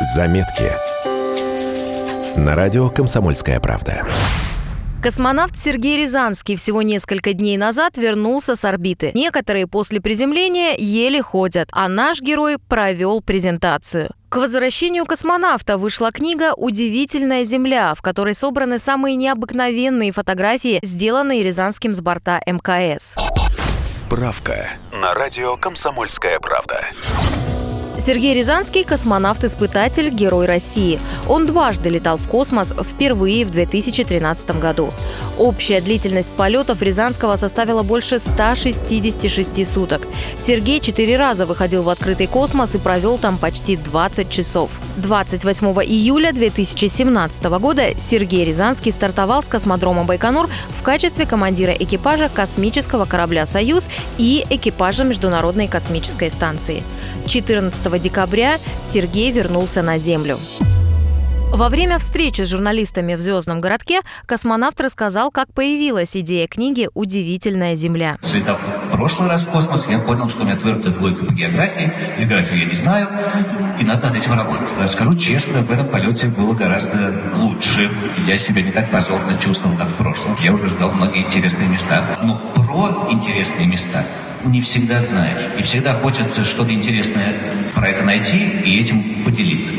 Заметки. На радио «Комсомольская правда». Космонавт Сергей Рязанский всего несколько дней назад вернулся с орбиты. Некоторые после приземления еле ходят, а наш герой провел презентацию. К возвращению космонавта вышла книга «Удивительная Земля», в которой собраны самые необыкновенные фотографии, сделанные Рязанским с борта МКС. Справка на радио «Комсомольская правда». Сергей Рязанский – космонавт-испытатель, герой России. Он дважды летал в космос, впервые в 2013 году. Общая длительность полетов Рязанского составила больше 166 суток. Сергей четыре раза выходил в открытый космос и провел там почти 20 часов. 28 июля 2017 года Сергей Рязанский стартовал с космодрома Байконур в качестве командира экипажа космического корабля «Союз» и экипажа Международной космической станции. 14 декабря Сергей вернулся на Землю. Во время встречи с журналистами в «Звездном городке» космонавт рассказал, как появилась идея книги «Удивительная Земля». Слетав в прошлый раз в космос, я понял, что у меня твердая двойка по географии. Географию я не знаю, и надо над этим работать. Скажу честно, в этом полете было гораздо лучше. Я себя не так позорно чувствовал, как в прошлом. Я уже ждал многие интересные места. Но про интересные места не всегда знаешь. И всегда хочется что-то интересное про это найти и этим поделиться.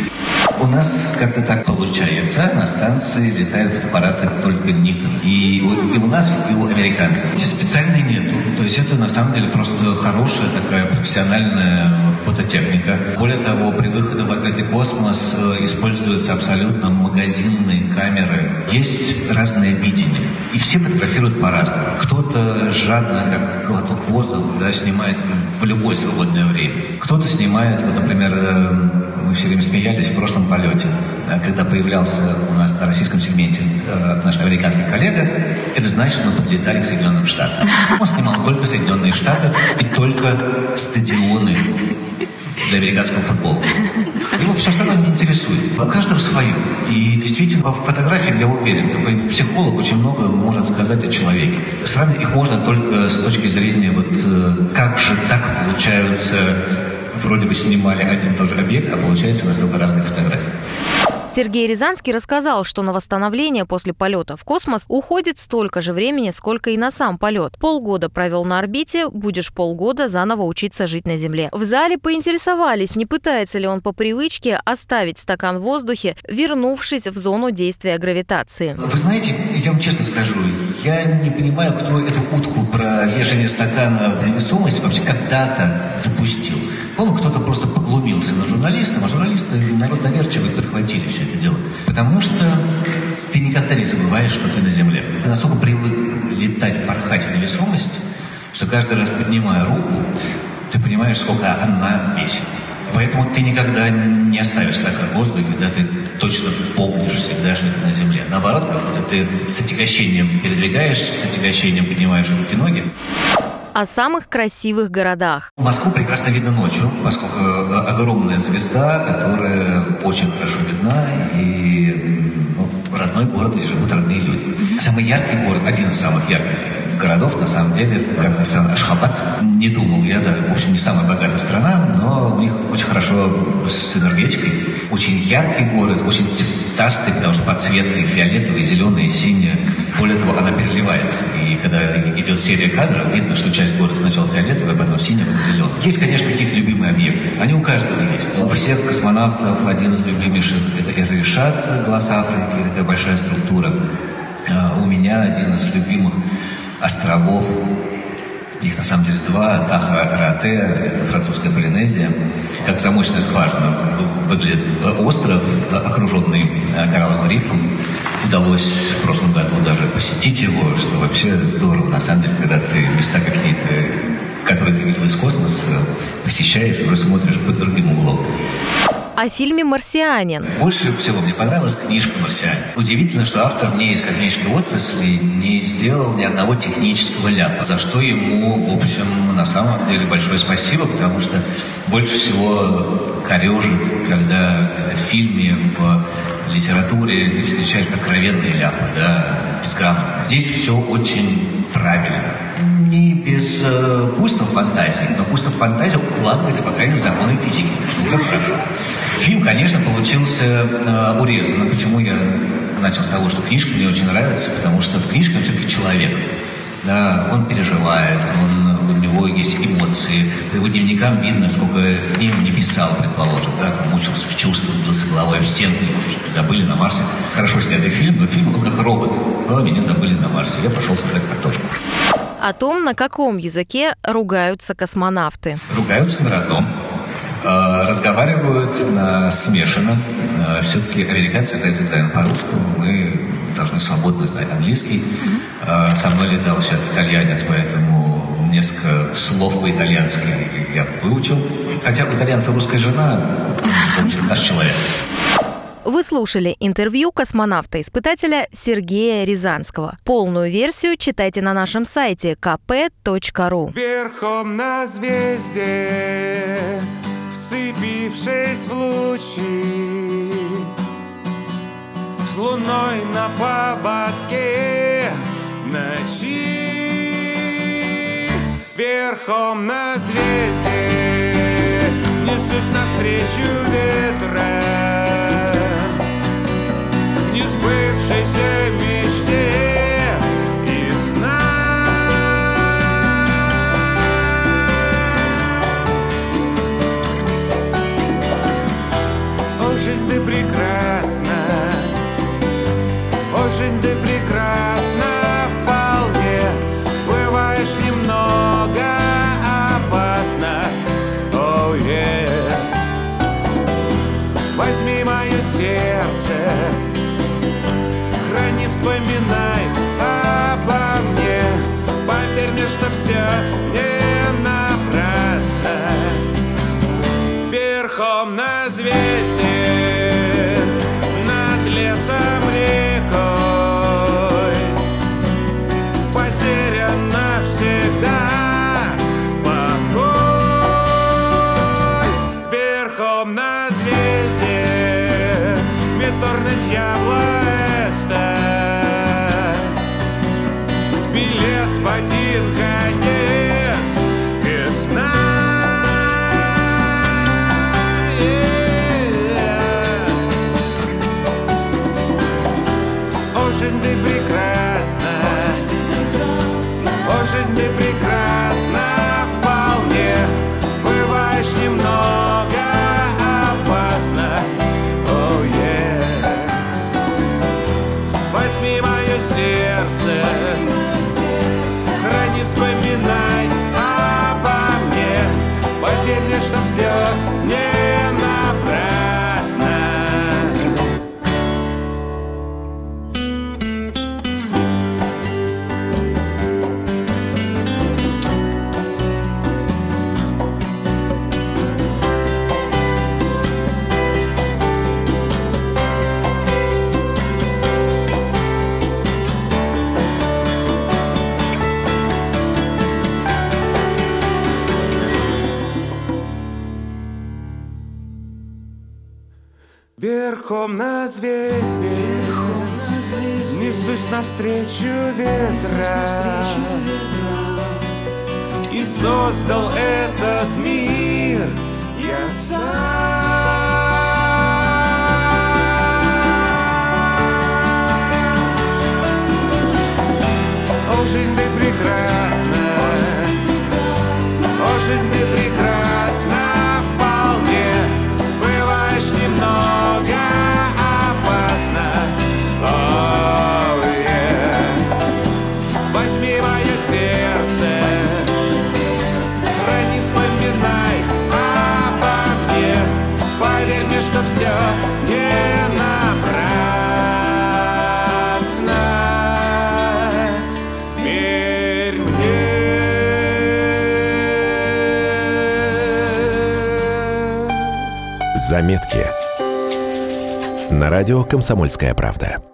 У нас как-то так получается. На станции летают фотоаппараты только Nikon. И, и у нас, и у американцев. Эти специальные нету. То есть это на самом деле просто хорошая такая профессиональная фототехника. Более того, при выходе в открытый космос используются абсолютно магазинные камеры. Есть разное видение. И все фотографируют по-разному. Кто-то жадно, как глоток воздуха, да, снимает в любое свободное время. Кто-то снимает, вот, например, э, мы все время смеялись в прошлом полете, когда появлялся у нас на российском сегменте э, наш американский коллега, это значит, что мы подлетали к Соединенным Штатам. Он снимал только Соединенные Штаты и только стадионы для американского футбола. Его все остальное не интересует. У каждого свое. И действительно, по фотографиям, я уверен, такой психолог очень много может сказать о человеке. Сравнить их можно только с точки зрения, вот э, как же так получаются вроде бы снимали один и тот же объект, а получается настолько разные фотографии. Сергей Рязанский рассказал, что на восстановление после полета в космос уходит столько же времени, сколько и на сам полет. Полгода провел на орбите, будешь полгода заново учиться жить на Земле. В зале поинтересовались, не пытается ли он по привычке оставить стакан в воздухе, вернувшись в зону действия гравитации. Вы знаете, я вам честно скажу, я не понимаю, кто эту утку про лежание стакана в невесомость вообще когда-то запустил. По-моему, кто-то просто поглумился на журналистов, а журналисты, народ доверчивый, подхватили все это дело. Потому что ты никогда не забываешь, что ты на земле. Ты настолько привык летать, порхать в невесомость, что каждый раз поднимая руку, ты понимаешь, сколько она весит. Поэтому ты никогда не оставишь стакан в воздухе, да, ты точно помнишь всегда, что ты на земле. Наоборот, как будто ты с отягощением передвигаешься, с отягощением поднимаешь руки-ноги о самых красивых городах. Москву прекрасно видно ночью, поскольку э, огромная звезда, которая очень хорошо видна, и ну, родной город, где живут родные люди. Самый яркий город, один из самых ярких городов, на самом деле, как ни странно, Ашхабад. Не думал я, да, в общем, не самая богатая страна, но у них очень хорошо с энергетикой. Очень яркий город, очень цветастый, потому что подсветка и фиолетовая, и зеленая, и синяя. Более того, она переливается. И когда идет серия кадров, видно, что часть города сначала фиолетовая, потом синяя, потом зеленая. Есть, конечно, какие-то любимые объекты. Они у каждого есть. У всех космонавтов один из любимейших – это Эр-Ришат, глаз Африки, такая большая структура. А у меня один из любимых островов. Их на самом деле два. Таха-Рате, это французская Полинезия. Как замочная скважина выглядит остров, окруженный э, коралловым рифом. Удалось в прошлом году даже посетить его, что вообще здорово, на самом деле, когда ты места какие-то которые ты видел из космоса, посещаешь и смотришь под другим углом о фильме «Марсианин». Больше всего мне понравилась книжка «Марсианин». Удивительно, что автор не из космической отрасли не сделал ни одного технического ляпа, за что ему, в общем, на самом деле большое спасибо, потому что больше всего корежит, когда это в фильме, в литературе ты встречаешь откровенные ляпы, да, безграмотно. Здесь все очень правильно не без э, буйства фантазии, но буйство фантазии укладывается, по крайней мере, в законы физики, что уже хорошо. Фильм, конечно, получился э, урезанным. Почему я начал с того, что книжка мне очень нравится, потому что в книжке все-таки человек. Да, он переживает, он, него есть эмоции. По его дневникам видно, сколько дней он не писал, предположим, да, там мучился в чувствах, бился головой в стенку, его забыли на Марсе. Хорошо снятый фильм, но фильм, он как робот. Но меня забыли на Марсе. Я пошел собирать картошку. О том, на каком языке ругаются космонавты. Ругаются на родном, э, разговаривают на смешанном. Э, Все-таки американцы сдают экзамен по-русски, мы должны свободно знать английский. Э, Со мной летал сейчас итальянец, поэтому несколько слов по-итальянски я выучил. Хотя у итальянца русская жена, в общем, наш человек. Вы слушали интервью космонавта-испытателя Сергея Рязанского. Полную версию читайте на нашем сайте kp.ru. Верхом на звезде, вцепившись в лучи, С луной на поводке Верхом на звезде, несусь навстречу ветра, Yeah. diablo Верхом на звезде, Несусь навстречу ветра. И создал этот мир. Я сам. О, жизнь ты прекрасна. О, жизнь ты Заметки. На радио «Комсомольская правда».